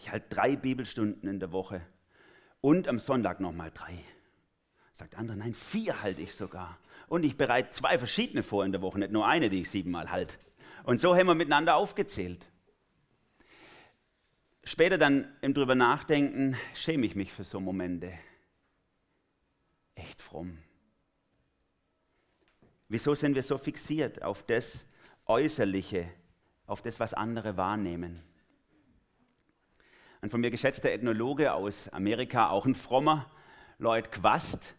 Ich halte drei Bibelstunden in der Woche und am Sonntag nochmal drei. Sagt der andere, nein, vier halte ich sogar. Und ich bereite zwei verschiedene vor in der Woche, nicht nur eine, die ich siebenmal halte. Und so haben wir miteinander aufgezählt. Später dann im drüber nachdenken, schäme ich mich für so Momente. Echt fromm. Wieso sind wir so fixiert auf das Äußerliche, auf das, was andere wahrnehmen? Ein von mir geschätzter Ethnologe aus Amerika, auch ein frommer, Lloyd Quast.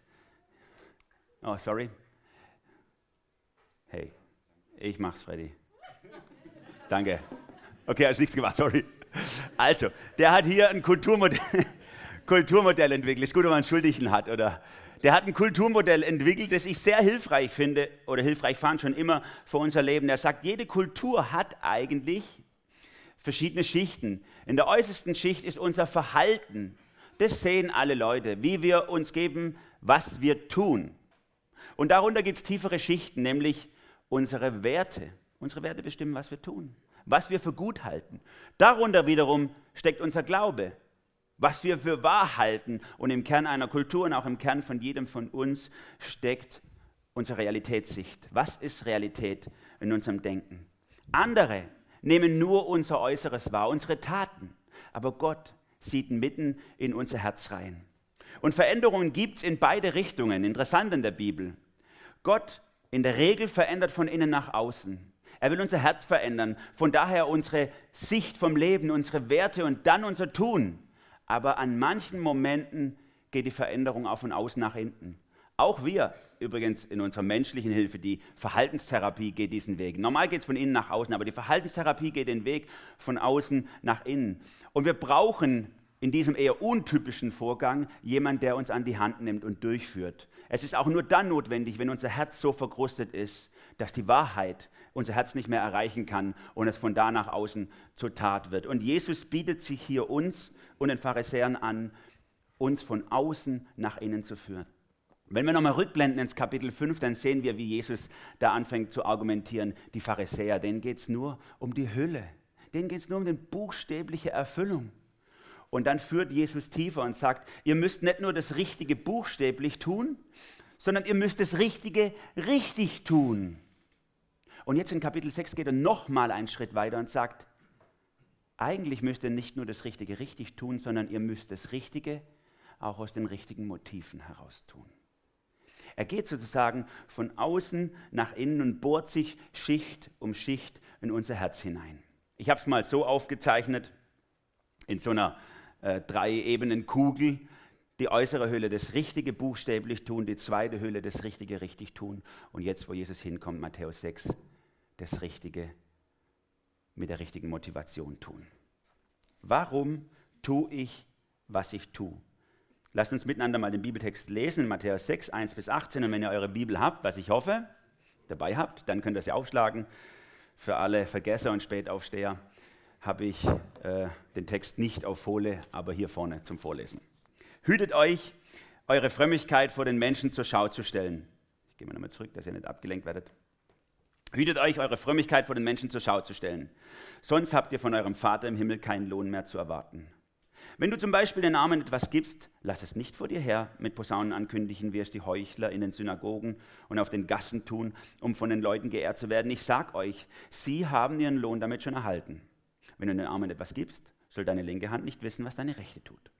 Oh, sorry. Hey, ich mach's, Freddy. Danke. Okay, hast nichts gemacht, sorry. Also, der hat hier ein Kulturmodell, Kulturmodell entwickelt. Ist gut, wenn man einen Schuldigen hat, oder? Der hat ein Kulturmodell entwickelt, das ich sehr hilfreich finde, oder hilfreich fand schon immer für unser Leben. Er sagt, jede Kultur hat eigentlich verschiedene Schichten. In der äußersten Schicht ist unser Verhalten. Das sehen alle Leute, wie wir uns geben, was wir tun. Und darunter gibt es tiefere Schichten, nämlich unsere Werte. Unsere Werte bestimmen, was wir tun, was wir für gut halten. Darunter wiederum steckt unser Glaube, was wir für wahr halten. Und im Kern einer Kultur und auch im Kern von jedem von uns steckt unsere Realitätssicht. Was ist Realität in unserem Denken? Andere nehmen nur unser Äußeres wahr, unsere Taten. Aber Gott sieht mitten in unser Herz rein. Und Veränderungen gibt es in beide Richtungen. Interessant in der Bibel. Gott in der Regel verändert von innen nach außen. Er will unser Herz verändern. Von daher unsere Sicht vom Leben, unsere Werte und dann unser Tun. Aber an manchen Momenten geht die Veränderung auch von außen nach innen. Auch wir übrigens in unserer menschlichen Hilfe, die Verhaltenstherapie geht diesen Weg. Normal geht es von innen nach außen, aber die Verhaltenstherapie geht den Weg von außen nach innen. Und wir brauchen in diesem eher untypischen Vorgang jemand, der uns an die Hand nimmt und durchführt. Es ist auch nur dann notwendig, wenn unser Herz so verkrustet ist, dass die Wahrheit unser Herz nicht mehr erreichen kann und es von da nach außen zur Tat wird. Und Jesus bietet sich hier uns und den Pharisäern an, uns von außen nach innen zu führen. Wenn wir nochmal rückblenden ins Kapitel 5, dann sehen wir, wie Jesus da anfängt zu argumentieren. Die Pharisäer, denen geht es nur um die Hülle. Denen geht es nur um die buchstäbliche Erfüllung. Und dann führt Jesus tiefer und sagt, ihr müsst nicht nur das Richtige buchstäblich tun, sondern ihr müsst das Richtige richtig tun. Und jetzt in Kapitel 6 geht er nochmal einen Schritt weiter und sagt, eigentlich müsst ihr nicht nur das Richtige richtig tun, sondern ihr müsst das Richtige auch aus den richtigen Motiven heraus tun. Er geht sozusagen von außen nach innen und bohrt sich Schicht um Schicht in unser Herz hinein. Ich habe es mal so aufgezeichnet, in so einer äh, drei Ebenen Kugel. Die äußere Hülle das Richtige buchstäblich tun, die zweite Hülle das Richtige richtig tun. Und jetzt, wo Jesus hinkommt, Matthäus 6, das Richtige mit der richtigen Motivation tun. Warum tue ich, was ich tue? Lasst uns miteinander mal den Bibeltext lesen, in Matthäus 6, 1 bis 18. Und wenn ihr eure Bibel habt, was ich hoffe, dabei habt, dann könnt ihr sie aufschlagen. Für alle Vergesser und Spätaufsteher habe ich äh, den Text nicht auf Folie, aber hier vorne zum Vorlesen. Hütet euch, eure Frömmigkeit vor den Menschen zur Schau zu stellen. Ich gehe mal nochmal zurück, dass ihr nicht abgelenkt werdet. Hütet euch, eure Frömmigkeit vor den Menschen zur Schau zu stellen. Sonst habt ihr von eurem Vater im Himmel keinen Lohn mehr zu erwarten. Wenn du zum Beispiel den Armen etwas gibst, lass es nicht vor dir her mit Posaunen ankündigen, wie es die Heuchler in den Synagogen und auf den Gassen tun, um von den Leuten geehrt zu werden. Ich sag euch, sie haben ihren Lohn damit schon erhalten. Wenn du den Armen etwas gibst, soll deine linke Hand nicht wissen, was deine rechte tut.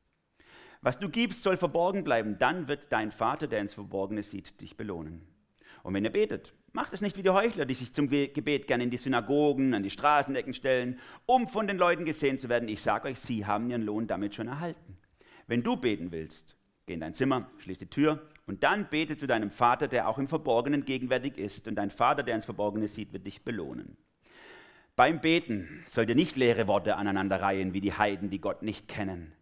Was du gibst, soll verborgen bleiben. Dann wird dein Vater, der ins Verborgene sieht, dich belohnen. Und wenn ihr betet, macht es nicht wie die Heuchler, die sich zum Gebet gerne in die Synagogen, an die Straßenecken stellen, um von den Leuten gesehen zu werden. Ich sage euch, sie haben ihren Lohn damit schon erhalten. Wenn du beten willst, geh in dein Zimmer, schließ die Tür und dann bete zu deinem Vater, der auch im Verborgenen gegenwärtig ist. Und dein Vater, der ins Verborgene sieht, wird dich belohnen. Beim Beten sollt ihr nicht leere Worte aneinanderreihen wie die Heiden, die Gott nicht kennen.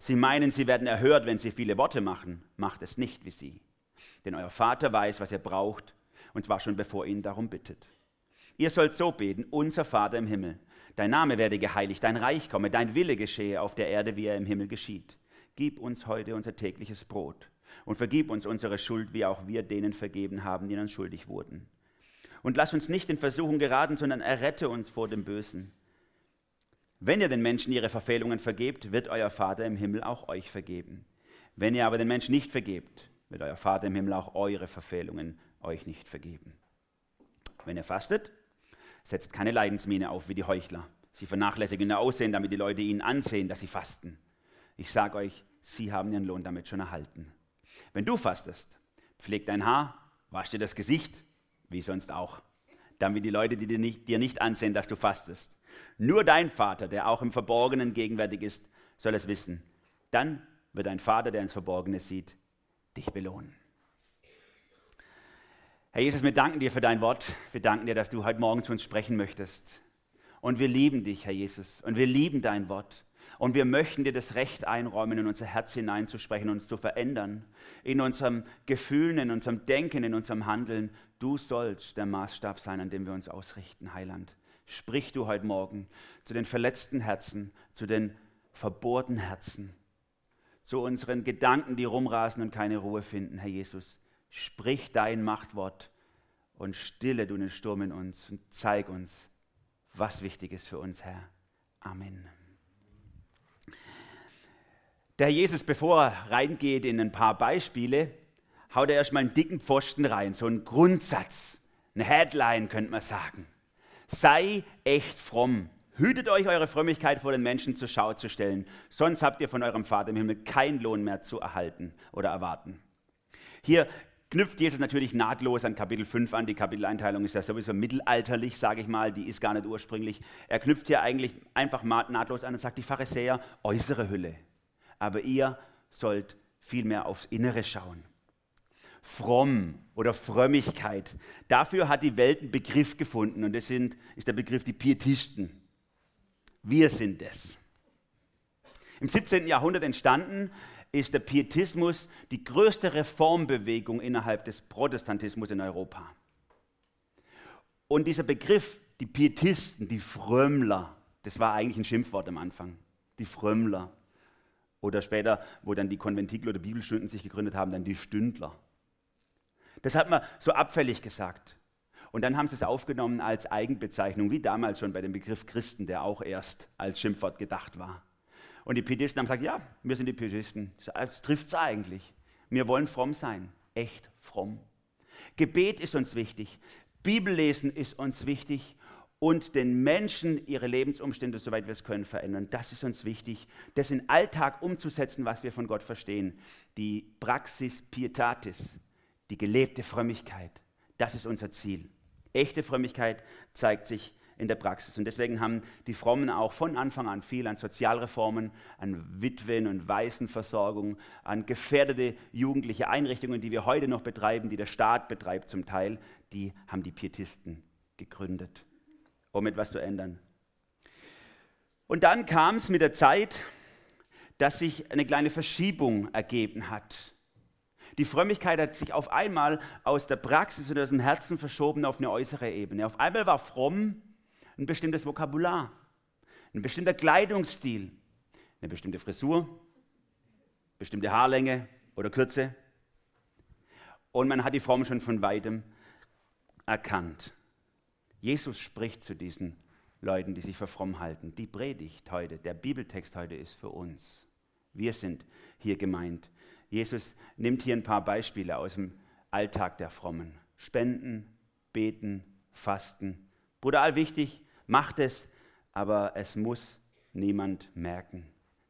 Sie meinen, sie werden erhört, wenn sie viele Worte machen. Macht es nicht wie sie denn euer Vater weiß, was ihr braucht, und zwar schon bevor ihr ihn darum bittet. Ihr sollt so beten, unser Vater im Himmel, dein Name werde geheiligt, dein Reich komme, dein Wille geschehe auf der Erde, wie er im Himmel geschieht. Gib uns heute unser tägliches Brot und vergib uns unsere Schuld, wie auch wir denen vergeben haben, die uns schuldig wurden. Und lass uns nicht in Versuchung geraten, sondern errette uns vor dem Bösen. Wenn ihr den Menschen ihre Verfehlungen vergebt, wird euer Vater im Himmel auch euch vergeben. Wenn ihr aber den Menschen nicht vergebt, wird euer Vater im Himmel auch eure Verfehlungen euch nicht vergeben. Wenn ihr fastet, setzt keine Leidensmiene auf wie die Heuchler. Sie vernachlässigen ihr Aussehen, damit die Leute ihnen ansehen, dass sie fasten. Ich sage euch, sie haben ihren Lohn damit schon erhalten. Wenn du fastest, pfleg dein Haar, wasch dir das Gesicht, wie sonst auch, damit die Leute dir nicht, dir nicht ansehen, dass du fastest. Nur dein Vater, der auch im Verborgenen gegenwärtig ist, soll es wissen. Dann wird dein Vater, der ins Verborgene sieht, dich belohnen. Herr Jesus, wir danken dir für dein Wort. Wir danken dir, dass du heute Morgen zu uns sprechen möchtest. Und wir lieben dich, Herr Jesus. Und wir lieben dein Wort. Und wir möchten dir das Recht einräumen, in unser Herz hineinzusprechen, uns zu verändern. In unserem Gefühlen, in unserem Denken, in unserem Handeln. Du sollst der Maßstab sein, an dem wir uns ausrichten, Heiland. Sprich du heute Morgen zu den verletzten Herzen, zu den verbohrten Herzen, zu unseren Gedanken, die rumrasen und keine Ruhe finden, Herr Jesus. Sprich dein Machtwort und stille du den Sturm in uns und zeig uns, was wichtig ist für uns, Herr. Amen. Der Jesus, bevor er reingeht in ein paar Beispiele, haut er erstmal einen dicken Pfosten rein, so einen Grundsatz, eine Headline könnte man sagen. Sei echt fromm. Hütet euch, eure Frömmigkeit vor den Menschen zur Schau zu stellen, sonst habt ihr von eurem Vater im Himmel keinen Lohn mehr zu erhalten oder erwarten. Hier knüpft Jesus natürlich nahtlos an Kapitel 5 an. Die Kapiteleinteilung ist ja sowieso mittelalterlich, sage ich mal, die ist gar nicht ursprünglich. Er knüpft hier eigentlich einfach nahtlos an und sagt, die Pharisäer, äußere Hülle, aber ihr sollt vielmehr aufs Innere schauen. Fromm oder Frömmigkeit. Dafür hat die Welt einen Begriff gefunden und das sind, ist der Begriff die Pietisten. Wir sind es. Im 17. Jahrhundert entstanden ist der Pietismus die größte Reformbewegung innerhalb des Protestantismus in Europa. Und dieser Begriff, die Pietisten, die Frömmler, das war eigentlich ein Schimpfwort am Anfang. Die Frömmler. Oder später, wo dann die Konventikler oder Bibelstunden sich gegründet haben, dann die Stündler. Das hat man so abfällig gesagt. Und dann haben sie es aufgenommen als Eigenbezeichnung, wie damals schon bei dem Begriff Christen, der auch erst als Schimpfwort gedacht war. Und die Pietisten haben gesagt, ja, wir sind die Pietisten. Das trifft es eigentlich. Wir wollen fromm sein, echt fromm. Gebet ist uns wichtig, Bibellesen ist uns wichtig und den Menschen ihre Lebensumstände, soweit wir es können, verändern. Das ist uns wichtig, das in Alltag umzusetzen, was wir von Gott verstehen. Die Praxis Pietatis, die gelebte Frömmigkeit. Das ist unser Ziel. Echte Frömmigkeit zeigt sich in der Praxis. Und deswegen haben die Frommen auch von Anfang an viel an Sozialreformen, an Witwen- und Waisenversorgung, an gefährdete jugendliche Einrichtungen, die wir heute noch betreiben, die der Staat betreibt zum Teil, die haben die Pietisten gegründet, um etwas zu ändern. Und dann kam es mit der Zeit, dass sich eine kleine Verschiebung ergeben hat. Die Frömmigkeit hat sich auf einmal aus der Praxis und aus dem Herzen verschoben auf eine äußere Ebene. Auf einmal war fromm ein bestimmtes Vokabular, ein bestimmter Kleidungsstil, eine bestimmte Frisur, bestimmte Haarlänge oder Kürze. Und man hat die Form schon von weitem erkannt. Jesus spricht zu diesen Leuten, die sich für fromm halten. Die Predigt heute, der Bibeltext heute ist für uns. Wir sind hier gemeint. Jesus nimmt hier ein paar Beispiele aus dem Alltag der Frommen. Spenden, beten, fasten. Brutal wichtig, macht es, aber es muss niemand merken,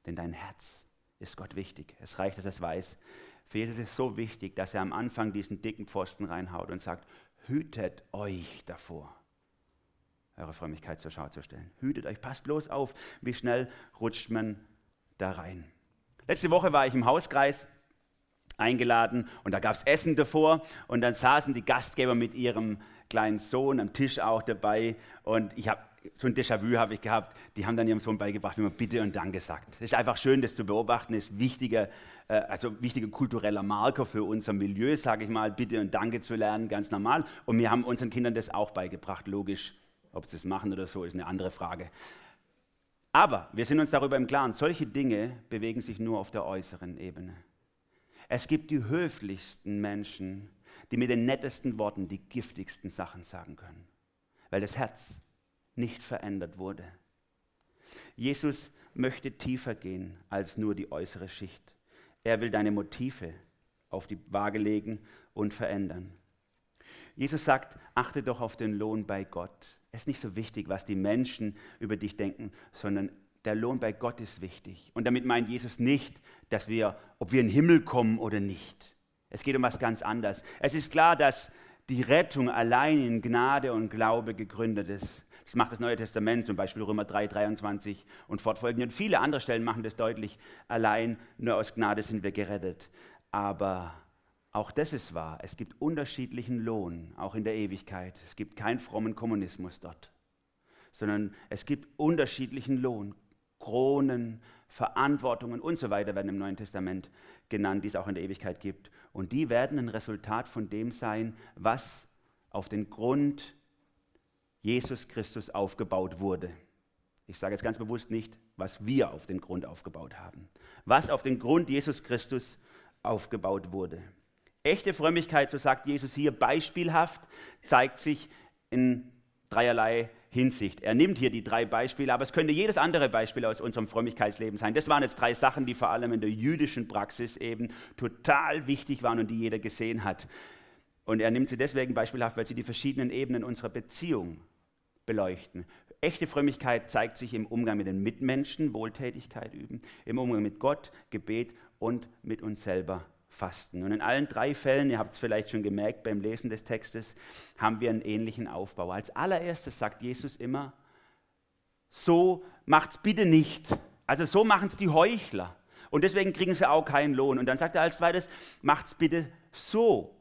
denn dein Herz ist Gott wichtig. Es reicht, dass er es weiß. Für Jesus ist es so wichtig, dass er am Anfang diesen dicken Pfosten reinhaut und sagt, hütet euch davor, eure Frömmigkeit zur Schau zu stellen. Hütet euch, passt bloß auf, wie schnell rutscht man da rein. Letzte Woche war ich im Hauskreis eingeladen und da gab es Essen davor und dann saßen die Gastgeber mit ihrem kleinen Sohn am Tisch auch dabei und ich habe so ein Déjà-vu habe ich gehabt, die haben dann ihrem Sohn beigebracht, wie man Bitte und Danke sagt. Es ist einfach schön, das zu beobachten, das ist wichtiger, äh, also wichtiger kultureller Marker für unser Milieu, sage ich mal, Bitte und Danke zu lernen, ganz normal. Und wir haben unseren Kindern das auch beigebracht, logisch. Ob sie das machen oder so, ist eine andere Frage. Aber wir sind uns darüber im Klaren, solche Dinge bewegen sich nur auf der äußeren Ebene. Es gibt die höflichsten Menschen, die mit den nettesten Worten die giftigsten Sachen sagen können, weil das Herz nicht verändert wurde. Jesus möchte tiefer gehen als nur die äußere Schicht. Er will deine Motive auf die Waage legen und verändern. Jesus sagt, achte doch auf den Lohn bei Gott. Es ist nicht so wichtig, was die Menschen über dich denken, sondern der Lohn bei Gott ist wichtig. Und damit meint Jesus nicht, dass wir, ob wir in den Himmel kommen oder nicht. Es geht um was ganz anderes. Es ist klar, dass die Rettung allein in Gnade und Glaube gegründet ist. Das macht das Neue Testament, zum Beispiel Römer 3, 23 und fortfolgende. Und viele andere Stellen machen das deutlich. Allein nur aus Gnade sind wir gerettet. Aber auch das ist wahr. Es gibt unterschiedlichen Lohn, auch in der Ewigkeit. Es gibt keinen frommen Kommunismus dort, sondern es gibt unterschiedlichen Lohn. Kronen, Verantwortungen und so weiter werden im Neuen Testament genannt, die es auch in der Ewigkeit gibt. Und die werden ein Resultat von dem sein, was auf den Grund Jesus Christus aufgebaut wurde. Ich sage jetzt ganz bewusst nicht, was wir auf den Grund aufgebaut haben. Was auf den Grund Jesus Christus aufgebaut wurde. Echte Frömmigkeit, so sagt Jesus hier beispielhaft, zeigt sich in dreierlei Hinsicht. Er nimmt hier die drei Beispiele, aber es könnte jedes andere Beispiel aus unserem Frömmigkeitsleben sein. Das waren jetzt drei Sachen, die vor allem in der jüdischen Praxis eben total wichtig waren und die jeder gesehen hat. Und er nimmt sie deswegen beispielhaft, weil sie die verschiedenen Ebenen unserer Beziehung beleuchten. Echte Frömmigkeit zeigt sich im Umgang mit den Mitmenschen, Wohltätigkeit üben, im Umgang mit Gott, Gebet und mit uns selber Fasten. Und in allen drei Fällen, ihr habt es vielleicht schon gemerkt beim Lesen des Textes, haben wir einen ähnlichen Aufbau. Als allererstes sagt Jesus immer, so macht's bitte nicht. Also so machen es die Heuchler. Und deswegen kriegen sie auch keinen Lohn. Und dann sagt er als zweites, macht's bitte so.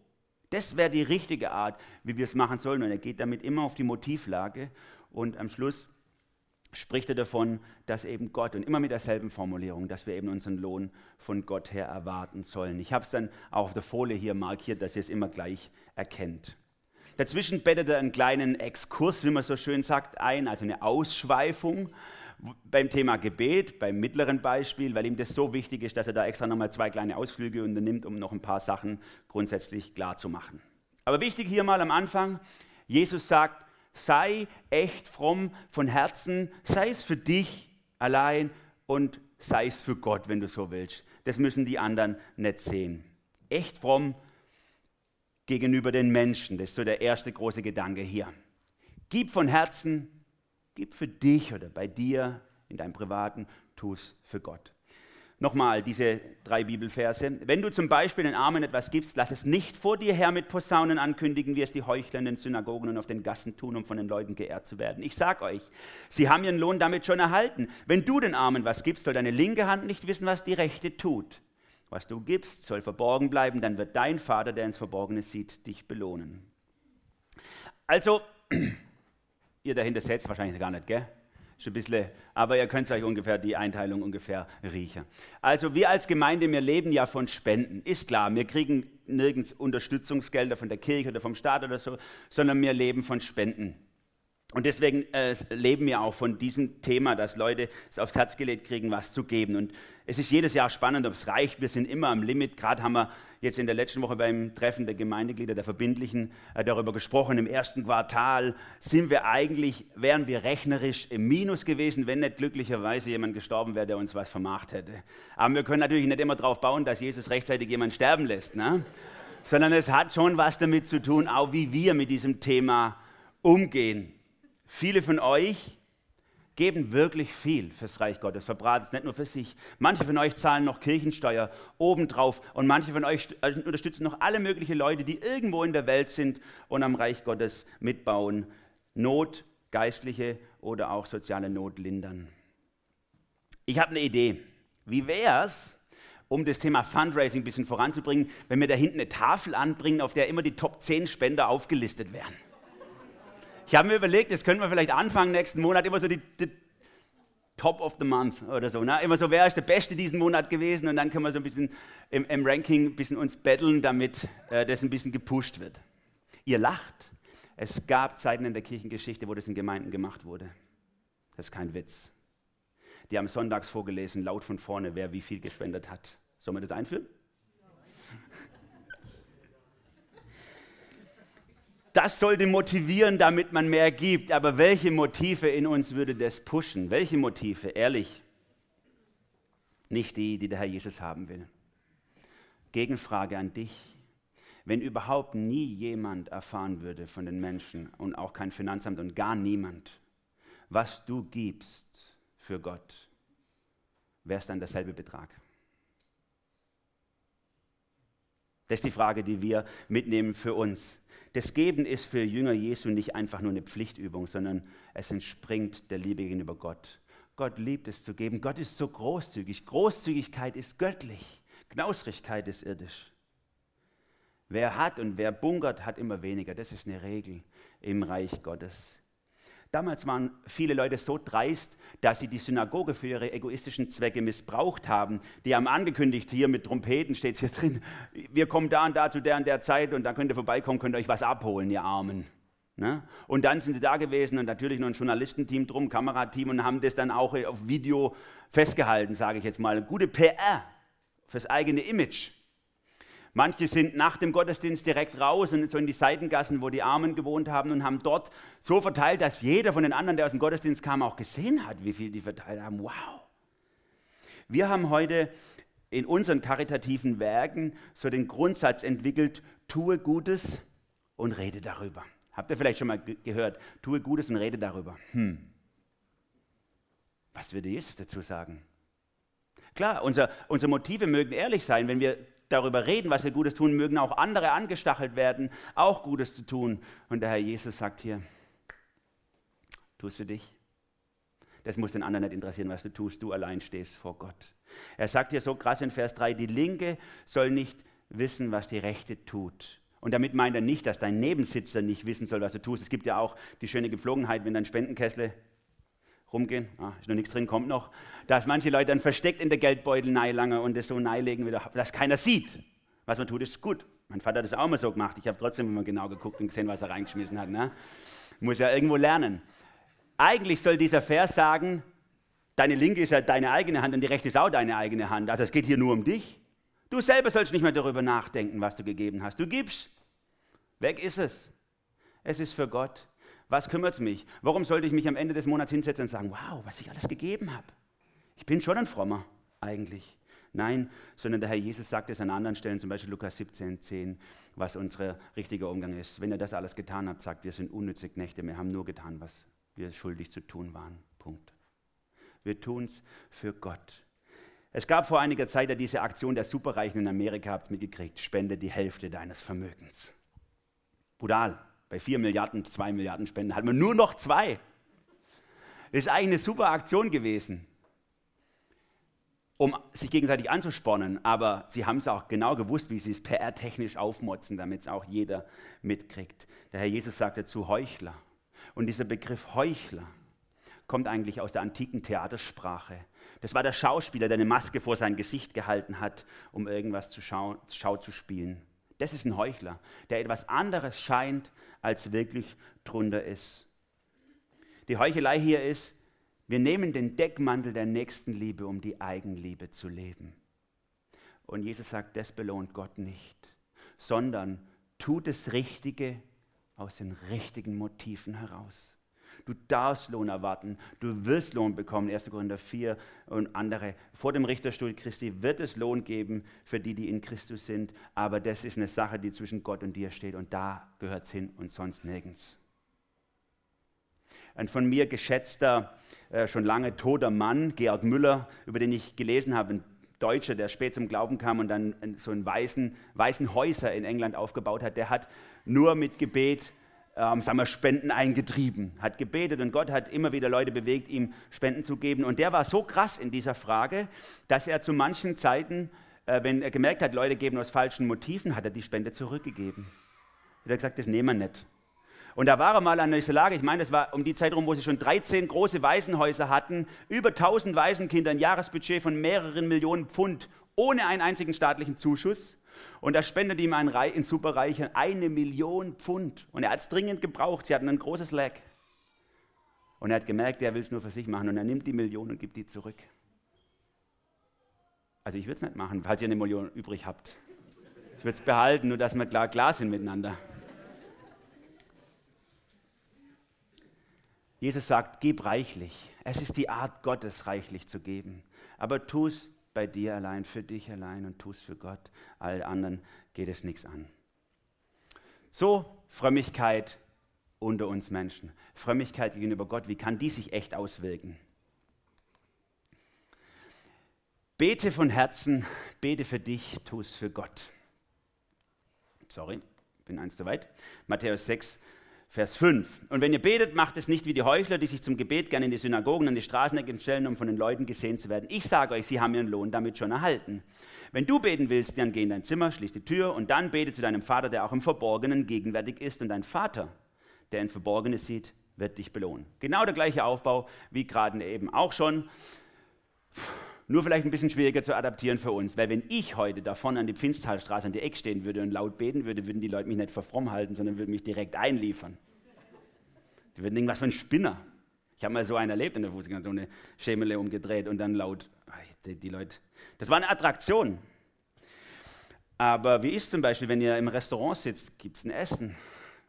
Das wäre die richtige Art, wie wir es machen sollen. Und er geht damit immer auf die Motivlage. Und am Schluss spricht er davon, dass eben Gott, und immer mit derselben Formulierung, dass wir eben unseren Lohn von Gott her erwarten sollen. Ich habe es dann auch auf der Folie hier markiert, dass ihr es immer gleich erkennt. Dazwischen bettet er einen kleinen Exkurs, wie man so schön sagt, ein, also eine Ausschweifung beim Thema Gebet, beim mittleren Beispiel, weil ihm das so wichtig ist, dass er da extra nochmal zwei kleine Ausflüge unternimmt, um noch ein paar Sachen grundsätzlich klar zu machen. Aber wichtig hier mal am Anfang, Jesus sagt, sei echt fromm von Herzen, sei es für dich allein und sei es für Gott, wenn du so willst. Das müssen die anderen nicht sehen. Echt fromm gegenüber den Menschen, das ist so der erste große Gedanke hier. Gib von Herzen, gib für dich oder bei dir in deinem Privaten, tu es für Gott. Nochmal diese drei Bibelverse. Wenn du zum Beispiel den Armen etwas gibst, lass es nicht vor dir her mit Posaunen ankündigen, wie es die Heuchler in den Synagogen und auf den Gassen tun, um von den Leuten geehrt zu werden. Ich sag euch, sie haben ihren Lohn damit schon erhalten. Wenn du den Armen was gibst, soll deine linke Hand nicht wissen, was die rechte tut. Was du gibst, soll verborgen bleiben, dann wird dein Vater, der ins Verborgene sieht, dich belohnen. Also, ihr dahinter setzt wahrscheinlich gar nicht, gell? Schon ein bisschen, aber ihr könnt euch ungefähr die Einteilung ungefähr riechen. Also wir als Gemeinde, wir leben ja von Spenden. Ist klar, wir kriegen nirgends Unterstützungsgelder von der Kirche oder vom Staat oder so, sondern wir leben von Spenden. Und deswegen äh, leben wir auch von diesem Thema, dass Leute es aufs Herz gelegt kriegen, was zu geben. Und es ist jedes Jahr spannend, ob es reicht. Wir sind immer am Limit. Gerade haben wir jetzt in der letzten Woche beim Treffen der Gemeindeglieder, der Verbindlichen, äh, darüber gesprochen. Im ersten Quartal sind wir eigentlich, wären wir rechnerisch im Minus gewesen, wenn nicht glücklicherweise jemand gestorben wäre, der uns was vermacht hätte. Aber wir können natürlich nicht immer darauf bauen, dass Jesus rechtzeitig jemand sterben lässt. Ne? Sondern es hat schon was damit zu tun, auch wie wir mit diesem Thema umgehen. Viele von euch geben wirklich viel fürs Reich Gottes, verbraten es nicht nur für sich. Manche von euch zahlen noch Kirchensteuer obendrauf und manche von euch äh, unterstützen noch alle möglichen Leute, die irgendwo in der Welt sind und am Reich Gottes mitbauen. Not, geistliche oder auch soziale Not lindern. Ich habe eine Idee. Wie wäre es, um das Thema Fundraising ein bisschen voranzubringen, wenn wir da hinten eine Tafel anbringen, auf der immer die Top 10 Spender aufgelistet wären? Ich habe mir überlegt, das könnten wir vielleicht anfangen nächsten Monat, immer so die, die Top of the Month oder so. Ne? Immer so, wer ist der Beste diesen Monat gewesen und dann können wir so ein bisschen im, im Ranking ein bisschen uns betteln, damit äh, das ein bisschen gepusht wird. Ihr lacht. Es gab Zeiten in der Kirchengeschichte, wo das in Gemeinden gemacht wurde. Das ist kein Witz. Die haben sonntags vorgelesen, laut von vorne, wer wie viel gespendet hat. Sollen wir das einführen? Das sollte motivieren, damit man mehr gibt. Aber welche Motive in uns würde das pushen? Welche Motive? Ehrlich. Nicht die, die der Herr Jesus haben will. Gegenfrage an dich. Wenn überhaupt nie jemand erfahren würde von den Menschen und auch kein Finanzamt und gar niemand, was du gibst für Gott, wäre es dann derselbe Betrag? Das ist die Frage, die wir mitnehmen für uns. Das Geben ist für Jünger Jesu nicht einfach nur eine Pflichtübung, sondern es entspringt der Liebe gegenüber Gott. Gott liebt es zu geben. Gott ist so großzügig. Großzügigkeit ist göttlich. Knausrigkeit ist irdisch. Wer hat und wer bunkert, hat immer weniger. Das ist eine Regel im Reich Gottes. Damals waren viele Leute so dreist, dass sie die Synagoge für ihre egoistischen Zwecke missbraucht haben. Die haben angekündigt, hier mit Trompeten steht es hier drin, wir kommen da und da zu der und der Zeit und da könnt ihr vorbeikommen, könnt ihr euch was abholen, ihr Armen. Ne? Und dann sind sie da gewesen und natürlich noch ein Journalistenteam drum, Kamerateam und haben das dann auch auf Video festgehalten, sage ich jetzt mal. Gute PR fürs eigene Image. Manche sind nach dem Gottesdienst direkt raus und so in die Seitengassen, wo die Armen gewohnt haben und haben dort so verteilt, dass jeder von den anderen, der aus dem Gottesdienst kam, auch gesehen hat, wie viel die verteilt haben. Wow. Wir haben heute in unseren karitativen Werken so den Grundsatz entwickelt, tue Gutes und rede darüber. Habt ihr vielleicht schon mal gehört, tue Gutes und rede darüber. Hm. Was würde Jesus dazu sagen? Klar, unser, unsere Motive mögen ehrlich sein. Wenn wir darüber reden, was wir Gutes tun, mögen auch andere angestachelt werden, auch Gutes zu tun. Und der Herr Jesus sagt hier, tu es für dich. Das muss den anderen nicht interessieren, was du tust. Du allein stehst vor Gott. Er sagt hier so krass in Vers 3, die Linke soll nicht wissen, was die Rechte tut. Und damit meint er nicht, dass dein Nebensitzer nicht wissen soll, was du tust. Es gibt ja auch die schöne Gepflogenheit, wenn dein Spendenkessel rumgehen, ah, ist noch nichts drin, kommt noch, dass manche Leute dann versteckt in der Geldbeutel lange und das so neilegen, dass keiner sieht. Was man tut, ist gut. Mein Vater hat das auch mal so gemacht. Ich habe trotzdem immer genau geguckt und gesehen, was er reingeschmissen hat. Ne? Muss ja irgendwo lernen. Eigentlich soll dieser Vers sagen, deine linke ist ja deine eigene Hand und die rechte ist auch deine eigene Hand. Also es geht hier nur um dich. Du selber sollst nicht mehr darüber nachdenken, was du gegeben hast. Du gibst. Weg ist es. Es ist für Gott. Was kümmert es mich? Warum sollte ich mich am Ende des Monats hinsetzen und sagen, wow, was ich alles gegeben habe? Ich bin schon ein Frommer eigentlich. Nein, sondern der Herr Jesus sagt es an anderen Stellen, zum Beispiel Lukas 17, 10, was unser richtiger Umgang ist. Wenn ihr das alles getan habt, sagt, wir sind unnütze Knechte, wir haben nur getan, was wir schuldig zu tun waren. Punkt. Wir tun es für Gott. Es gab vor einiger Zeit ja diese Aktion der Superreichen in Amerika, habt ihr mitgekriegt, spende die Hälfte deines Vermögens. Brutal. Bei 4 Milliarden, 2 Milliarden Spenden hat man nur noch zwei. Das ist eigentlich eine super Aktion gewesen, um sich gegenseitig anzuspornen. Aber sie haben es auch genau gewusst, wie sie es PR-technisch aufmotzen, damit es auch jeder mitkriegt. Der Herr Jesus sagt dazu Heuchler. Und dieser Begriff Heuchler kommt eigentlich aus der antiken Theatersprache. Das war der Schauspieler, der eine Maske vor sein Gesicht gehalten hat, um irgendwas zu Schau, Schau zu spielen. Das ist ein Heuchler, der etwas anderes scheint, als wirklich drunter ist. Die Heuchelei hier ist, wir nehmen den Deckmantel der Nächstenliebe, um die Eigenliebe zu leben. Und Jesus sagt, das belohnt Gott nicht, sondern tut das Richtige aus den richtigen Motiven heraus. Du darfst Lohn erwarten. Du wirst Lohn bekommen. 1. Korinther 4 und andere. Vor dem Richterstuhl Christi wird es Lohn geben für die, die in Christus sind. Aber das ist eine Sache, die zwischen Gott und dir steht. Und da gehört es hin und sonst nirgends. Ein von mir geschätzter, äh, schon lange toter Mann, Georg Müller, über den ich gelesen habe, ein Deutscher, der spät zum Glauben kam und dann so einen weißen, weißen Häuser in England aufgebaut hat, der hat nur mit Gebet ähm, sagen wir, Spenden eingetrieben, hat gebetet und Gott hat immer wieder Leute bewegt, ihm Spenden zu geben. Und der war so krass in dieser Frage, dass er zu manchen Zeiten, äh, wenn er gemerkt hat, Leute geben aus falschen Motiven, hat er die Spende zurückgegeben. Er hat gesagt, das nehmen wir nicht. Und da war er mal an dieser Lage, ich meine, das war um die Zeit rum, wo sie schon 13 große Waisenhäuser hatten, über 1000 Waisenkinder, ein Jahresbudget von mehreren Millionen Pfund, ohne einen einzigen staatlichen Zuschuss. Und er spendet ihm einen, einen Superreichen eine Million Pfund. Und er hat es dringend gebraucht. Sie hatten ein großes Leck. Und er hat gemerkt, er will es nur für sich machen. Und er nimmt die Million und gibt die zurück. Also ich würde es nicht machen, falls ihr eine Million übrig habt. Ich würde es behalten, nur dass wir klar, klar sind miteinander. Jesus sagt, gib reichlich. Es ist die Art Gottes, reichlich zu geben. Aber tu es bei dir allein, für dich allein und tu es für Gott. All anderen geht es nichts an. So Frömmigkeit unter uns Menschen. Frömmigkeit gegenüber Gott, wie kann die sich echt auswirken? Bete von Herzen, bete für dich, tu es für Gott. Sorry, bin eins zu weit. Matthäus 6, Vers 5. Und wenn ihr betet, macht es nicht wie die Heuchler, die sich zum Gebet gerne in die Synagogen an die Straßenecken stellen, um von den Leuten gesehen zu werden. Ich sage euch, sie haben ihren Lohn damit schon erhalten. Wenn du beten willst, dann geh in dein Zimmer, schließ die Tür und dann bete zu deinem Vater, der auch im Verborgenen gegenwärtig ist. Und dein Vater, der ins Verborgene sieht, wird dich belohnen. Genau der gleiche Aufbau wie gerade eben auch schon. Nur vielleicht ein bisschen schwieriger zu adaptieren für uns, weil wenn ich heute davon an die Pfinsthalstraße an die Eck stehen würde und laut beten würde, würden die Leute mich nicht für fromm halten, sondern würden mich direkt einliefern. Die würden denken, was für ein Spinner. Ich habe mal so einen erlebt in der Fußgänger, so eine Schemele umgedreht und dann laut, die, die Leute. Das war eine Attraktion. Aber wie ist zum Beispiel, wenn ihr im Restaurant sitzt, gibt es ein Essen?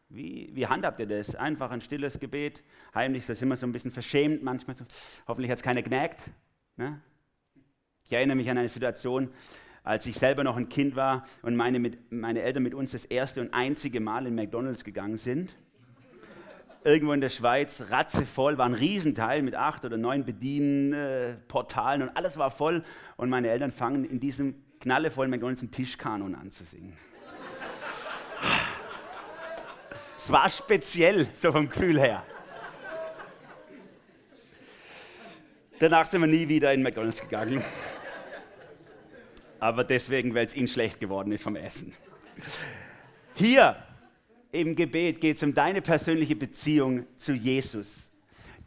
Wie, wie, handhabt ihr das? Einfach ein stilles Gebet, heimlich, das ist immer so ein bisschen verschämt manchmal. So. Hoffentlich hat es keiner gemerkt. Ne? Ich erinnere mich an eine Situation, als ich selber noch ein Kind war und meine, mit, meine Eltern mit uns das erste und einzige Mal in McDonald's gegangen sind. Irgendwo in der Schweiz, ratzevoll, war ein Riesenteil mit acht oder neun Bedienportalen und alles war voll. Und meine Eltern fangen in diesem knallevollen McDonald's einen Tischkanon an zu singen. Es war speziell, so vom Gefühl her. Danach sind wir nie wieder in McDonald's gegangen aber deswegen, weil es ihnen schlecht geworden ist vom Essen. Hier im Gebet geht es um deine persönliche Beziehung zu Jesus.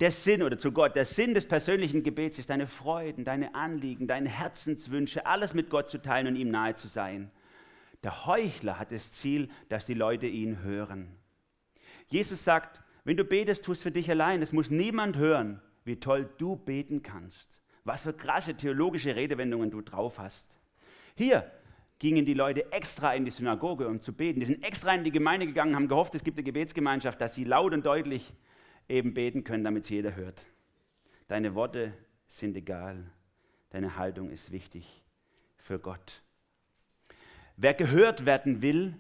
Der Sinn oder zu Gott, der Sinn des persönlichen Gebets ist deine Freuden, deine Anliegen, deine Herzenswünsche, alles mit Gott zu teilen und ihm nahe zu sein. Der Heuchler hat das Ziel, dass die Leute ihn hören. Jesus sagt, wenn du betest, tu es für dich allein. Es muss niemand hören, wie toll du beten kannst. Was für krasse theologische Redewendungen du drauf hast. Hier gingen die Leute extra in die Synagoge, um zu beten. Die sind extra in die Gemeinde gegangen, haben gehofft, es gibt eine Gebetsgemeinschaft, dass sie laut und deutlich eben beten können, damit es jeder hört. Deine Worte sind egal. Deine Haltung ist wichtig für Gott. Wer gehört werden will,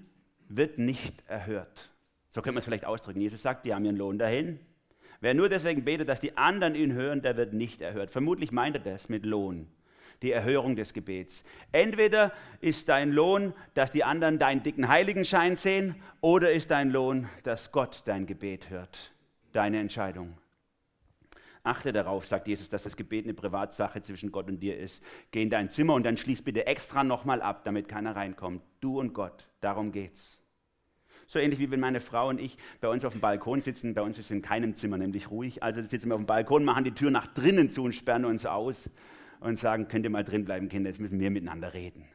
wird nicht erhört. So könnte man es vielleicht ausdrücken. Jesus sagt, die haben ihren Lohn dahin. Wer nur deswegen betet, dass die anderen ihn hören, der wird nicht erhört. Vermutlich meint er das mit Lohn die Erhörung des Gebets. Entweder ist dein Lohn, dass die anderen deinen dicken Heiligenschein sehen, oder ist dein Lohn, dass Gott dein Gebet hört. Deine Entscheidung. Achte darauf, sagt Jesus, dass das Gebet eine Privatsache zwischen Gott und dir ist. Geh in dein Zimmer und dann schließ bitte extra nochmal ab, damit keiner reinkommt. Du und Gott, darum geht's. So ähnlich wie wenn meine Frau und ich bei uns auf dem Balkon sitzen. Bei uns ist es in keinem Zimmer nämlich ruhig. Also sitzen wir auf dem Balkon, machen die Tür nach drinnen zu und sperren uns aus und sagen, könnt ihr mal drin bleiben, Kinder, jetzt müssen wir miteinander reden.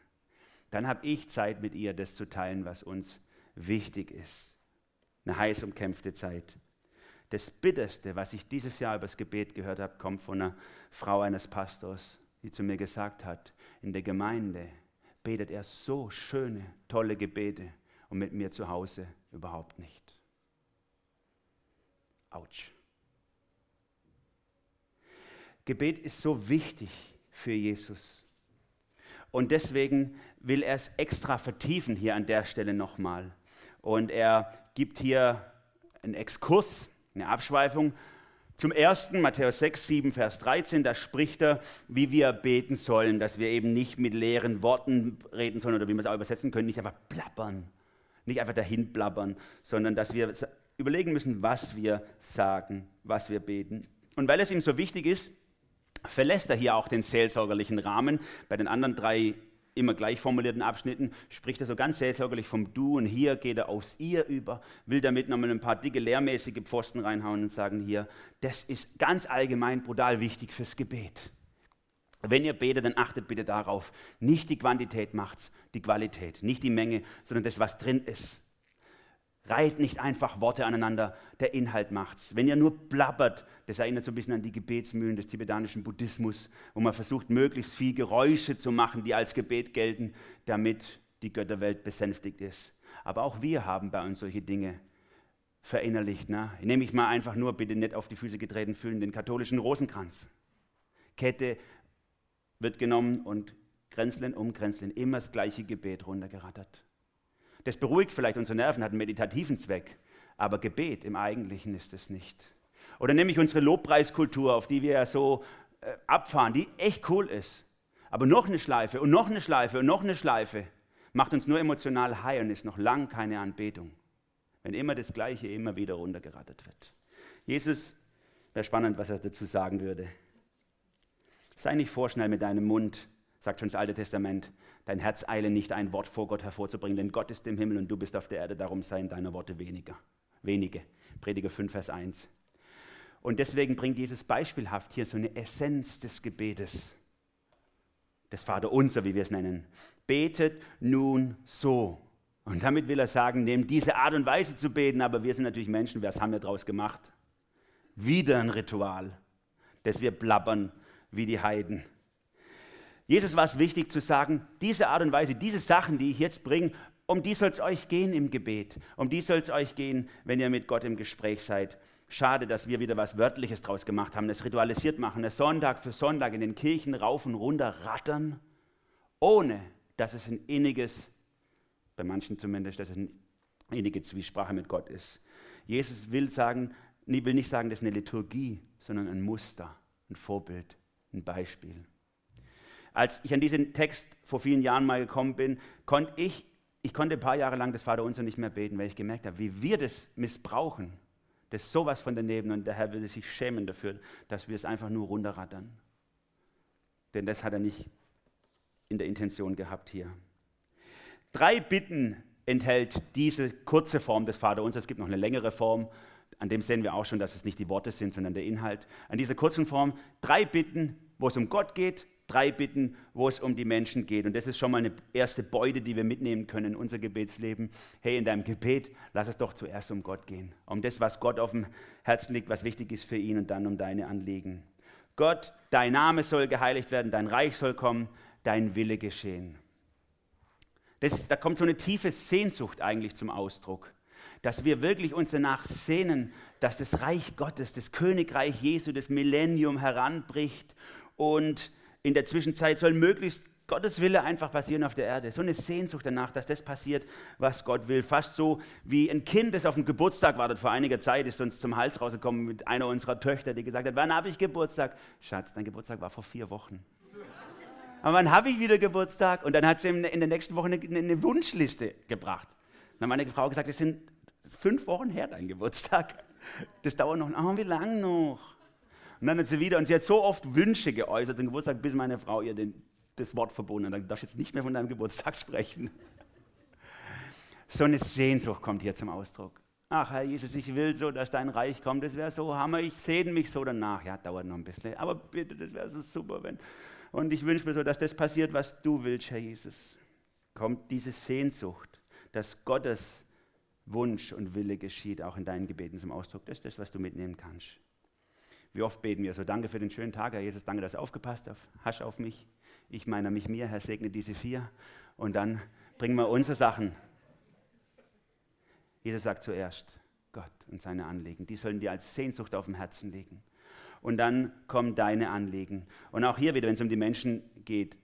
Dann habe ich Zeit mit ihr, das zu teilen, was uns wichtig ist. Eine heiß umkämpfte Zeit. Das Bitterste, was ich dieses Jahr über das Gebet gehört habe, kommt von einer Frau eines Pastors, die zu mir gesagt hat, in der Gemeinde betet er so schöne, tolle Gebete und mit mir zu Hause überhaupt nicht. Autsch. Gebet ist so wichtig für Jesus. Und deswegen will er es extra vertiefen hier an der Stelle nochmal. Und er gibt hier einen Exkurs, eine Abschweifung. Zum ersten, Matthäus 6, 7, Vers 13, da spricht er, wie wir beten sollen, dass wir eben nicht mit leeren Worten reden sollen oder wie wir es auch übersetzen können, nicht einfach plappern, nicht einfach dahin plappern, sondern dass wir überlegen müssen, was wir sagen, was wir beten. Und weil es ihm so wichtig ist, verlässt er hier auch den seelsorgerlichen Rahmen. Bei den anderen drei immer gleich formulierten Abschnitten spricht er so ganz seelsorgerlich vom Du und hier geht er aufs Ihr über, will damit nochmal ein paar dicke lehrmäßige Pfosten reinhauen und sagen hier, das ist ganz allgemein brutal wichtig fürs Gebet. Wenn ihr betet, dann achtet bitte darauf. Nicht die Quantität macht's, die Qualität. Nicht die Menge, sondern das, was drin ist. Reiht nicht einfach Worte aneinander, der Inhalt macht's. Wenn ihr nur plappert, das erinnert so ein bisschen an die Gebetsmühlen des tibetanischen Buddhismus, wo man versucht, möglichst viel Geräusche zu machen, die als Gebet gelten, damit die Götterwelt besänftigt ist. Aber auch wir haben bei uns solche Dinge. verinnerlicht. Ne? Nehme ich mal einfach nur, bitte nicht auf die Füße getreten fühlen, den katholischen Rosenkranz. Kette wird genommen und Grenzlen um Grenzlen, immer das gleiche Gebet runtergerattert. Das beruhigt vielleicht unsere Nerven, hat einen meditativen Zweck, aber Gebet im Eigentlichen ist es nicht. Oder nehme ich unsere Lobpreiskultur, auf die wir ja so äh, abfahren, die echt cool ist. Aber noch eine Schleife und noch eine Schleife und noch eine Schleife macht uns nur emotional high und ist noch lang keine Anbetung. Wenn immer das Gleiche immer wieder runtergerattert wird. Jesus, wäre spannend, was er dazu sagen würde. Sei nicht vorschnell mit deinem Mund, sagt schon das Alte Testament. Dein Herz eile nicht, ein Wort vor Gott hervorzubringen, denn Gott ist im Himmel und du bist auf der Erde, darum seien deine Worte weniger. Wenige. Prediger 5, Vers 1. Und deswegen bringt Jesus beispielhaft hier so eine Essenz des Gebetes. Das Vaterunser, wie wir es nennen. Betet nun so. Und damit will er sagen, nehmt diese Art und Weise zu beten, aber wir sind natürlich Menschen, was haben wir daraus gemacht? Wieder ein Ritual, dass wir blabbern wie die Heiden. Jesus war es wichtig zu sagen, diese Art und Weise, diese Sachen, die ich jetzt bringe, um die soll es euch gehen im Gebet. Um die soll es euch gehen, wenn ihr mit Gott im Gespräch seid. Schade, dass wir wieder was Wörtliches draus gemacht haben, das ritualisiert machen, das Sonntag für Sonntag in den Kirchen rauf und runter rattern, ohne dass es ein inniges, bei manchen zumindest, dass es eine innige Zwiesprache mit Gott ist. Jesus will sagen, will nicht sagen, das ist eine Liturgie, sondern ein Muster, ein Vorbild, ein Beispiel. Als ich an diesen Text vor vielen Jahren mal gekommen bin, konnte ich, ich konnte ein paar Jahre lang das Vaterunser nicht mehr beten, weil ich gemerkt habe, wie wir das missbrauchen. Das ist sowas von daneben und der Herr will sich schämen dafür, dass wir es einfach nur runterrattern. Denn das hat er nicht in der Intention gehabt hier. Drei Bitten enthält diese kurze Form des Vaterunser. Es gibt noch eine längere Form. An dem sehen wir auch schon, dass es nicht die Worte sind, sondern der Inhalt. An dieser kurzen Form drei Bitten, wo es um Gott geht, drei Bitten, wo es um die Menschen geht. Und das ist schon mal eine erste Beute, die wir mitnehmen können in unser Gebetsleben. Hey, in deinem Gebet, lass es doch zuerst um Gott gehen. Um das, was Gott auf dem Herzen liegt, was wichtig ist für ihn und dann um deine Anliegen. Gott, dein Name soll geheiligt werden, dein Reich soll kommen, dein Wille geschehen. Das, da kommt so eine tiefe Sehnsucht eigentlich zum Ausdruck, dass wir wirklich uns danach sehnen, dass das Reich Gottes, das Königreich Jesu, das Millennium heranbricht und in der Zwischenzeit soll möglichst Gottes Wille einfach passieren auf der Erde. So eine Sehnsucht danach, dass das passiert, was Gott will. Fast so wie ein Kind, das auf den Geburtstag wartet. Vor einiger Zeit ist uns zum Hals rausgekommen mit einer unserer Töchter, die gesagt hat, wann habe ich Geburtstag? Schatz, dein Geburtstag war vor vier Wochen. Aber wann habe ich wieder Geburtstag? Und dann hat sie in der nächsten Woche eine, eine Wunschliste gebracht. Dann hat meine Frau gesagt, es sind fünf Wochen her, dein Geburtstag. Das dauert noch, oh, wie lange noch? Und dann hat sie wieder, und sie hat so oft Wünsche geäußert zum Geburtstag, bis meine Frau ihr den, das Wort verboten hat. Dann darfst du jetzt nicht mehr von deinem Geburtstag sprechen. So eine Sehnsucht kommt hier zum Ausdruck. Ach, Herr Jesus, ich will so, dass dein Reich kommt. Das wäre so Hammer. Ich sehne mich so danach. Ja, dauert noch ein bisschen. Aber bitte, das wäre so super, wenn. Und ich wünsche mir so, dass das passiert, was du willst, Herr Jesus. Kommt diese Sehnsucht, dass Gottes Wunsch und Wille geschieht, auch in deinen Gebeten zum Ausdruck. Das ist das, was du mitnehmen kannst. Wie oft beten wir so, danke für den schönen Tag, Herr Jesus, danke, dass du aufgepasst hast, hast auf mich. Ich meine mich mir, Herr, segne diese vier. Und dann bringen wir unsere Sachen. Jesus sagt zuerst, Gott und seine Anliegen, die sollen dir als Sehnsucht auf dem Herzen liegen. Und dann kommen deine Anliegen. Und auch hier wieder, wenn es um die Menschen geht,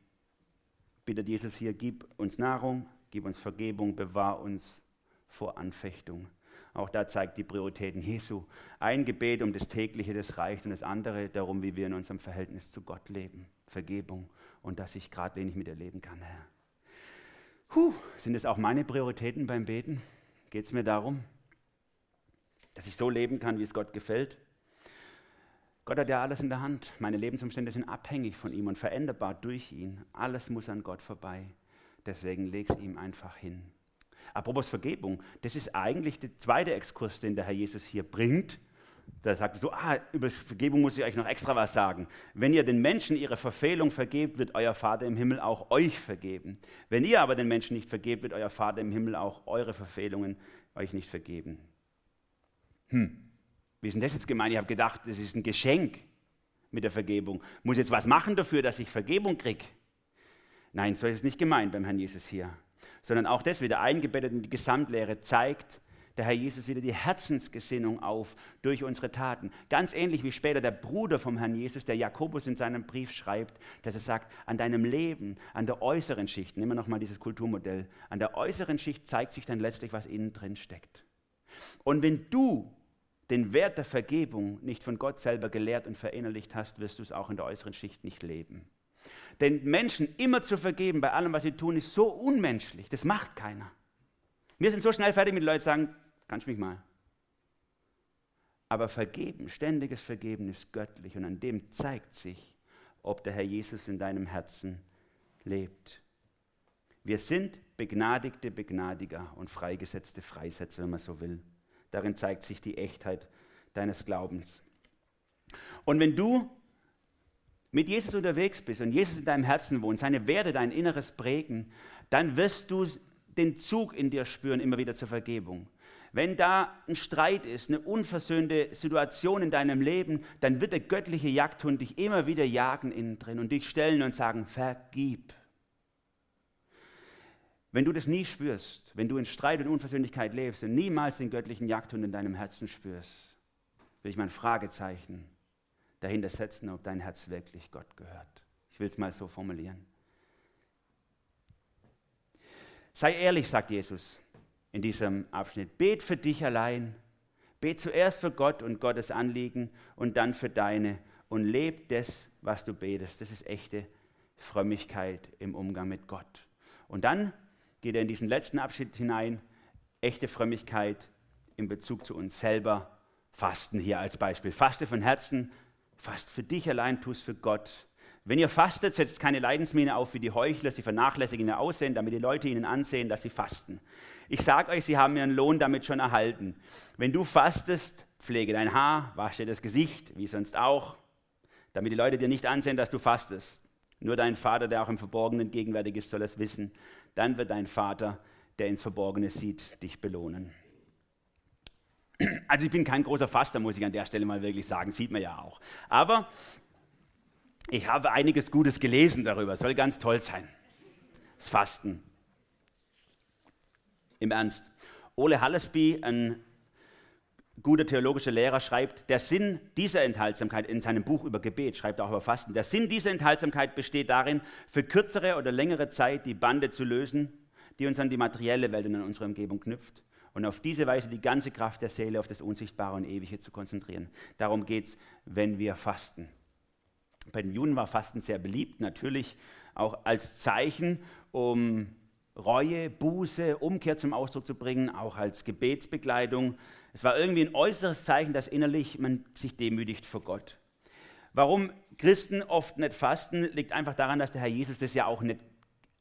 bittet Jesus hier, gib uns Nahrung, gib uns Vergebung, bewahr uns vor Anfechtung. Auch da zeigt die Prioritäten Jesu. Ein Gebet um das tägliche, das reicht, und das andere darum, wie wir in unserem Verhältnis zu Gott leben. Vergebung und dass ich gerade wenig mit erleben kann, Herr. Puh, sind es auch meine Prioritäten beim Beten? Geht es mir darum, dass ich so leben kann, wie es Gott gefällt? Gott hat ja alles in der Hand. Meine Lebensumstände sind abhängig von ihm und veränderbar durch ihn. Alles muss an Gott vorbei. Deswegen leg es ihm einfach hin. Apropos Vergebung, das ist eigentlich der zweite Exkurs, den der Herr Jesus hier bringt. Da sagt er so, ah, über Vergebung muss ich euch noch extra was sagen. Wenn ihr den Menschen ihre Verfehlung vergebt, wird euer Vater im Himmel auch euch vergeben. Wenn ihr aber den Menschen nicht vergebt, wird euer Vater im Himmel auch eure Verfehlungen euch nicht vergeben. Hm, wie ist denn das jetzt gemeint? Ich habe gedacht, das ist ein Geschenk mit der Vergebung. Muss ich jetzt was machen dafür, dass ich Vergebung kriege? Nein, so ist es nicht gemeint beim Herrn Jesus hier sondern auch das wieder eingebettet in die Gesamtlehre zeigt, der Herr Jesus wieder die Herzensgesinnung auf durch unsere Taten. Ganz ähnlich wie später der Bruder vom Herrn Jesus, der Jakobus in seinem Brief schreibt, dass er sagt, an deinem Leben, an der äußeren Schicht, nehmen wir nochmal dieses Kulturmodell, an der äußeren Schicht zeigt sich dann letztlich, was innen drin steckt. Und wenn du den Wert der Vergebung nicht von Gott selber gelehrt und verinnerlicht hast, wirst du es auch in der äußeren Schicht nicht leben. Denn Menschen immer zu vergeben bei allem, was sie tun, ist so unmenschlich. Das macht keiner. Wir sind so schnell fertig mit Leuten, sagen, kannst du mich mal. Aber vergeben, ständiges Vergeben ist göttlich und an dem zeigt sich, ob der Herr Jesus in deinem Herzen lebt. Wir sind begnadigte Begnadiger und freigesetzte Freisetzer, wenn man so will. Darin zeigt sich die Echtheit deines Glaubens. Und wenn du mit Jesus unterwegs bist und Jesus in deinem Herzen wohnt, seine Werte dein Inneres prägen, dann wirst du den Zug in dir spüren, immer wieder zur Vergebung. Wenn da ein Streit ist, eine unversöhnte Situation in deinem Leben, dann wird der göttliche Jagdhund dich immer wieder jagen innen drin und dich stellen und sagen, vergib. Wenn du das nie spürst, wenn du in Streit und Unversöhnlichkeit lebst und niemals den göttlichen Jagdhund in deinem Herzen spürst, will ich mal ein Fragezeichen dahinter setzen, ob dein Herz wirklich Gott gehört. Ich will es mal so formulieren. Sei ehrlich, sagt Jesus in diesem Abschnitt. Bet für dich allein. Bet zuerst für Gott und Gottes Anliegen und dann für deine. Und leb das, was du betest. Das ist echte Frömmigkeit im Umgang mit Gott. Und dann geht er in diesen letzten Abschnitt hinein, echte Frömmigkeit in Bezug zu uns selber. Fasten hier als Beispiel. Faste von Herzen, fast für dich allein, tu es für Gott. Wenn ihr fastet, setzt keine Leidensmiene auf wie die Heuchler, sie vernachlässigen ihr Aussehen, damit die Leute ihnen ansehen, dass sie fasten. Ich sage euch, sie haben ihren Lohn damit schon erhalten. Wenn du fastest, pflege dein Haar, wasche das Gesicht, wie sonst auch, damit die Leute dir nicht ansehen, dass du fastest. Nur dein Vater, der auch im Verborgenen gegenwärtig ist, soll es wissen dann wird dein Vater, der ins Verborgene sieht, dich belohnen. Also ich bin kein großer Faster, muss ich an der Stelle mal wirklich sagen, sieht man ja auch. Aber ich habe einiges Gutes gelesen darüber, soll ganz toll sein. Das Fasten. Im Ernst. Ole Hallesby, ein guter theologischer Lehrer schreibt, der Sinn dieser Enthaltsamkeit in seinem Buch über Gebet, schreibt auch über Fasten, der Sinn dieser Enthaltsamkeit besteht darin, für kürzere oder längere Zeit die Bande zu lösen, die uns an die materielle Welt und an unsere Umgebung knüpft und auf diese Weise die ganze Kraft der Seele auf das Unsichtbare und Ewige zu konzentrieren. Darum geht es, wenn wir fasten. Bei den Juden war Fasten sehr beliebt, natürlich auch als Zeichen, um Reue, Buße, Umkehr zum Ausdruck zu bringen, auch als Gebetsbegleitung es war irgendwie ein äußeres Zeichen, dass innerlich man sich demütigt vor Gott. Warum Christen oft nicht fasten, liegt einfach daran, dass der Herr Jesus das ja auch nicht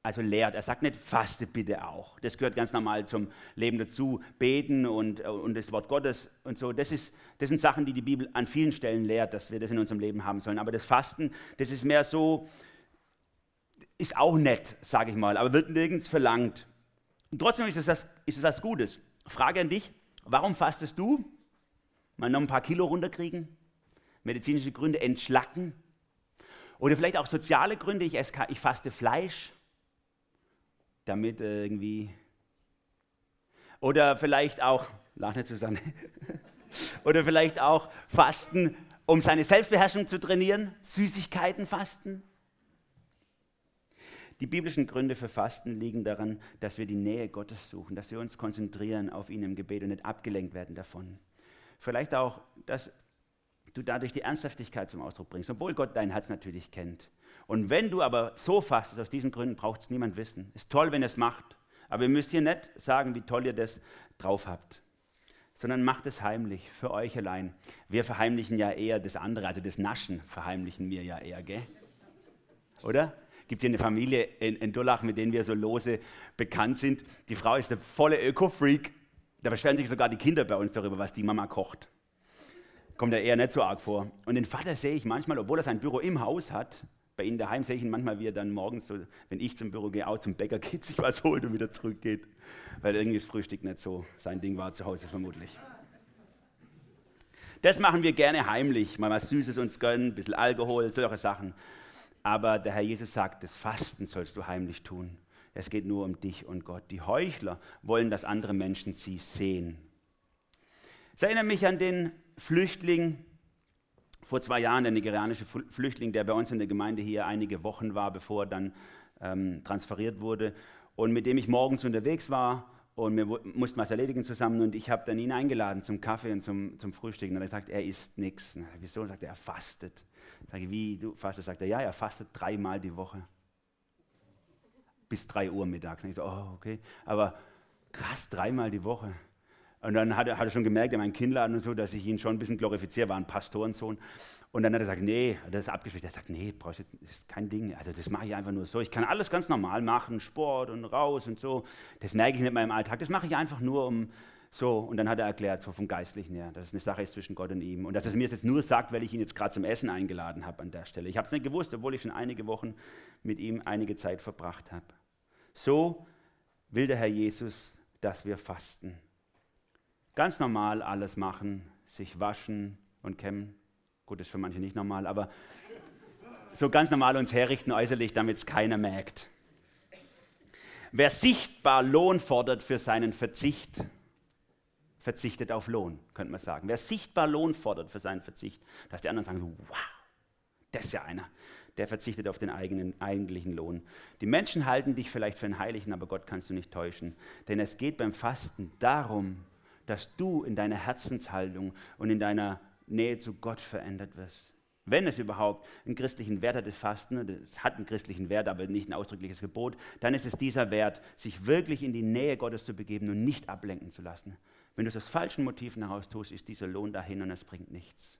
also lehrt. Er sagt nicht, faste bitte auch. Das gehört ganz normal zum Leben dazu. Beten und, und das Wort Gottes und so. Das, ist, das sind Sachen, die die Bibel an vielen Stellen lehrt, dass wir das in unserem Leben haben sollen. Aber das Fasten, das ist mehr so, ist auch nett, sage ich mal, aber wird nirgends verlangt. Und trotzdem ist es, das, ist es was Gutes. Frage an dich, Warum fastest du? Mal noch ein paar Kilo runterkriegen? Medizinische Gründe, entschlacken? Oder vielleicht auch soziale Gründe, ich, esse, ich faste Fleisch, damit irgendwie. Oder vielleicht auch, lach nicht Susanne. Oder vielleicht auch Fasten, um seine Selbstbeherrschung zu trainieren, Süßigkeiten fasten. Die biblischen Gründe für Fasten liegen daran, dass wir die Nähe Gottes suchen, dass wir uns konzentrieren auf ihn im Gebet und nicht abgelenkt werden davon. Vielleicht auch, dass du dadurch die Ernsthaftigkeit zum Ausdruck bringst, obwohl Gott dein Herz natürlich kennt. Und wenn du aber so fastest, aus diesen Gründen braucht es niemand wissen. Ist toll, wenn ihr es macht, aber ihr müsst hier nicht sagen, wie toll ihr das drauf habt, sondern macht es heimlich, für euch allein. Wir verheimlichen ja eher das andere, also das Naschen verheimlichen wir ja eher, gell? Oder? gibt hier eine Familie in, in Durlach, mit denen wir so lose bekannt sind. Die Frau ist der volle Öko-Freak. Da beschweren sich sogar die Kinder bei uns darüber, was die Mama kocht. Kommt ja eher nicht so arg vor. Und den Vater sehe ich manchmal, obwohl er sein Büro im Haus hat, bei ihnen daheim sehe ich ihn manchmal, wie er dann morgens, so, wenn ich zum Büro gehe, auch zum Bäcker geht, sich was holt und wieder zurückgeht. Weil irgendwie das Frühstück nicht so sein Ding war zu Hause vermutlich. Das machen wir gerne heimlich, mal was Süßes uns gönnen, ein bisschen Alkohol, solche Sachen. Aber der Herr Jesus sagt, das Fasten sollst du heimlich tun. Es geht nur um dich und Gott. Die Heuchler wollen, dass andere Menschen sie sehen. Ich erinnere mich an den Flüchtling vor zwei Jahren, der nigerianische Flüchtling, der bei uns in der Gemeinde hier einige Wochen war, bevor er dann ähm, transferiert wurde und mit dem ich morgens unterwegs war und wir mussten was erledigen zusammen und ich habe dann ihn eingeladen zum Kaffee und zum, zum Frühstück und er sagt, er isst nichts. Wieso? Sagt er, er fastet. Sage ich, wie, du fastest? Sagt er, ja, er fastet dreimal die Woche. Bis drei Uhr mittags. Und ich so, oh, okay. Aber krass, dreimal die Woche. Und dann hat er, hat er schon gemerkt, in meinem Kindladen und so, dass ich ihn schon ein bisschen glorifiziere, war ein Pastorensohn. Und dann hat er gesagt, nee, das ist abgeschwächt. Er sagt, nee, brauchst jetzt, das ist kein Ding. Also das mache ich einfach nur so. Ich kann alles ganz normal machen, Sport und raus und so. Das merke ich nicht in meinem Alltag. Das mache ich einfach nur um so. Und dann hat er erklärt, so vom Geistlichen her, dass es eine Sache ist zwischen Gott und ihm. Und dass er mir jetzt nur sagt, weil ich ihn jetzt gerade zum Essen eingeladen habe an der Stelle. Ich habe es nicht gewusst, obwohl ich schon einige Wochen mit ihm einige Zeit verbracht habe. So will der Herr Jesus, dass wir fasten ganz normal alles machen, sich waschen und kämmen. Gut, ist für manche nicht normal, aber so ganz normal uns herrichten äußerlich, damit es keiner merkt. Wer sichtbar Lohn fordert für seinen Verzicht, verzichtet auf Lohn, könnte man sagen. Wer sichtbar Lohn fordert für seinen Verzicht, dass die anderen sagen, wow, das ist ja einer, der verzichtet auf den eigenen eigentlichen Lohn. Die Menschen halten dich vielleicht für einen Heiligen, aber Gott kannst du nicht täuschen. Denn es geht beim Fasten darum, dass du in deiner Herzenshaltung und in deiner Nähe zu Gott verändert wirst. Wenn es überhaupt einen christlichen Wert hat, das Fasten, es hat einen christlichen Wert, aber nicht ein ausdrückliches Gebot, dann ist es dieser Wert, sich wirklich in die Nähe Gottes zu begeben und nicht ablenken zu lassen. Wenn du es aus falschen Motiven heraus tust, ist dieser Lohn dahin und es bringt nichts.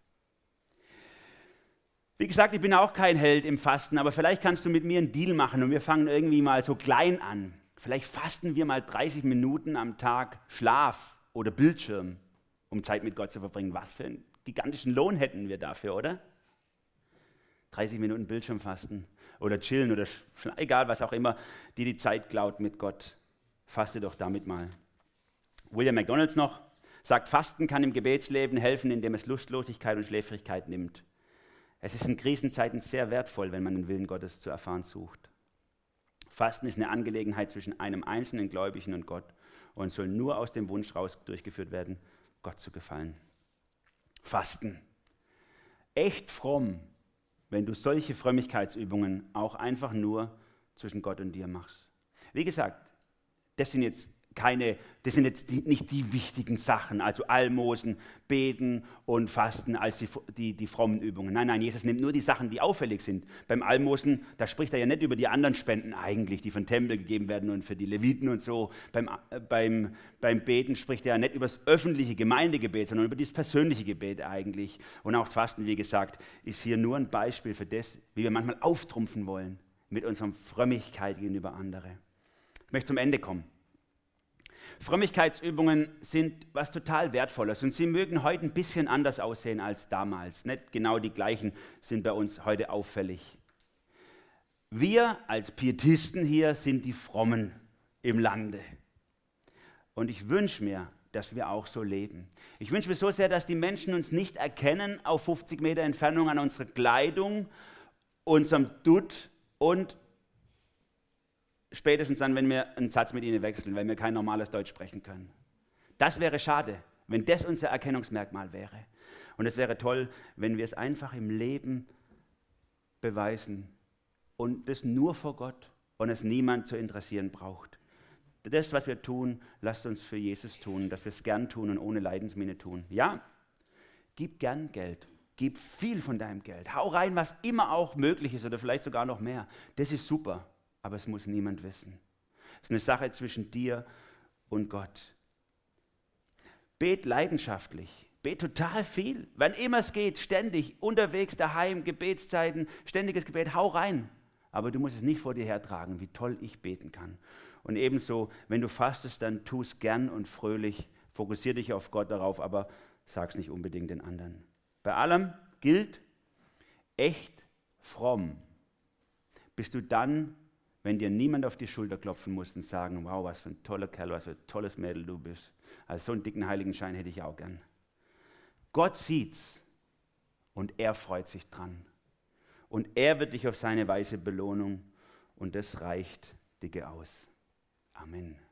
Wie gesagt, ich bin auch kein Held im Fasten, aber vielleicht kannst du mit mir einen Deal machen und wir fangen irgendwie mal so klein an. Vielleicht fasten wir mal 30 Minuten am Tag Schlaf oder Bildschirm, um Zeit mit Gott zu verbringen. Was für einen gigantischen Lohn hätten wir dafür, oder? 30 Minuten Bildschirm fasten oder chillen oder egal was auch immer, die die Zeit klaut mit Gott. Faste doch damit mal. William McDonalds noch sagt, Fasten kann im Gebetsleben helfen, indem es Lustlosigkeit und Schläfrigkeit nimmt. Es ist in Krisenzeiten sehr wertvoll, wenn man den Willen Gottes zu erfahren sucht. Fasten ist eine Angelegenheit zwischen einem einzelnen Gläubigen und Gott und soll nur aus dem Wunsch raus durchgeführt werden, Gott zu gefallen. Fasten. Echt fromm, wenn du solche Frömmigkeitsübungen auch einfach nur zwischen Gott und dir machst. Wie gesagt, das sind jetzt keine, das sind jetzt die, nicht die wichtigen Sachen, also Almosen, Beten und Fasten als die, die, die frommen Übungen. Nein, nein, Jesus nimmt nur die Sachen, die auffällig sind. Beim Almosen, da spricht er ja nicht über die anderen Spenden eigentlich, die von Tempel gegeben werden und für die Leviten und so. Beim, äh, beim, beim Beten spricht er ja nicht über das öffentliche Gemeindegebet, sondern über das persönliche Gebet eigentlich. Und auch das Fasten, wie gesagt, ist hier nur ein Beispiel für das, wie wir manchmal auftrumpfen wollen mit unserer Frömmigkeit gegenüber anderen. Ich möchte zum Ende kommen. Frömmigkeitsübungen sind was total Wertvolles und sie mögen heute ein bisschen anders aussehen als damals. Nicht genau die gleichen sind bei uns heute auffällig. Wir als Pietisten hier sind die Frommen im Lande. Und ich wünsche mir, dass wir auch so leben. Ich wünsche mir so sehr, dass die Menschen uns nicht erkennen auf 50 Meter Entfernung an unserer Kleidung, unserem Dutt und spätestens dann, wenn wir einen Satz mit ihnen wechseln, weil wir kein normales Deutsch sprechen können. Das wäre schade, wenn das unser Erkennungsmerkmal wäre. Und es wäre toll, wenn wir es einfach im Leben beweisen und das nur vor Gott und es niemand zu interessieren braucht. Das, was wir tun, lasst uns für Jesus tun, dass wir es gern tun und ohne Leidensmiene tun. Ja, gib gern Geld, gib viel von deinem Geld, hau rein, was immer auch möglich ist oder vielleicht sogar noch mehr. Das ist super aber es muss niemand wissen. Es ist eine Sache zwischen dir und Gott. Bet leidenschaftlich, bet total viel, wann immer es geht, ständig, unterwegs, daheim, Gebetszeiten, ständiges Gebet, hau rein. Aber du musst es nicht vor dir hertragen, wie toll ich beten kann. Und ebenso, wenn du fastest, dann tu es gern und fröhlich, fokussiere dich auf Gott darauf, aber sag es nicht unbedingt den anderen. Bei allem gilt, echt fromm bist du dann, wenn dir niemand auf die Schulter klopfen muss und sagen, wow, was für ein toller Kerl, was für ein tolles Mädel du bist. Also so einen dicken Heiligenschein hätte ich auch gern. Gott sieht's und er freut sich dran. Und er wird dich auf seine Weise belohnen und das reicht dicke aus. Amen.